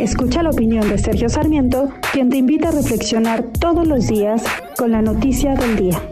Escucha la opinión de Sergio Sarmiento, quien te invita a reflexionar todos los días con la noticia del día.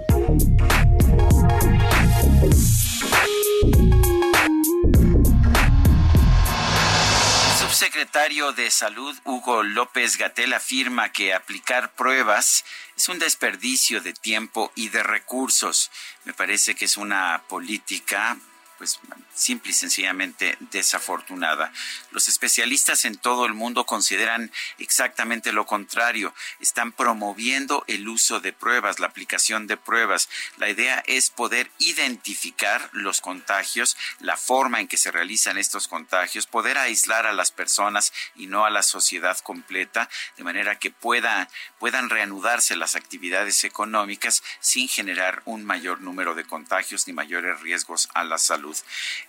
subsecretario de Salud, Hugo López Gatel, afirma que aplicar pruebas es un desperdicio de tiempo y de recursos. Me parece que es una política pues simple y sencillamente desafortunada. Los especialistas en todo el mundo consideran exactamente lo contrario. Están promoviendo el uso de pruebas, la aplicación de pruebas. La idea es poder identificar los contagios, la forma en que se realizan estos contagios, poder aislar a las personas y no a la sociedad completa, de manera que pueda, puedan reanudarse las actividades económicas sin generar un mayor número de contagios ni mayores riesgos a la salud.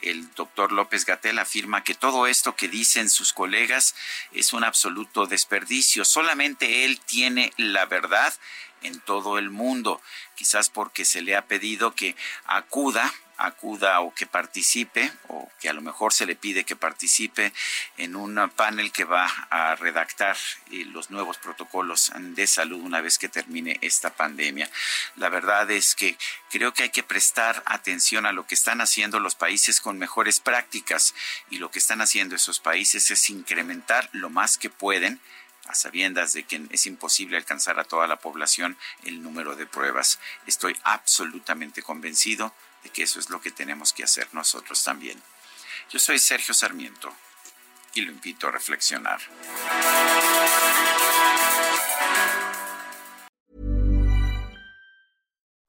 El doctor López Gatel afirma que todo esto que dicen sus colegas es un absoluto desperdicio. Solamente él tiene la verdad en todo el mundo, quizás porque se le ha pedido que acuda acuda o que participe o que a lo mejor se le pide que participe en un panel que va a redactar eh, los nuevos protocolos de salud una vez que termine esta pandemia. La verdad es que creo que hay que prestar atención a lo que están haciendo los países con mejores prácticas y lo que están haciendo esos países es incrementar lo más que pueden a de que es imposible alcanzar a toda la población el número de pruebas. Estoy absolutamente convencido de que eso es lo que tenemos que hacer nosotros también. Yo soy Sergio Sarmiento y lo invito a reflexionar.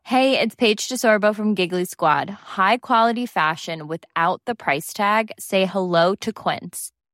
Hey, it's Paige DeSorbo from Giggly Squad. High quality fashion without the price tag. Say hello to Quince.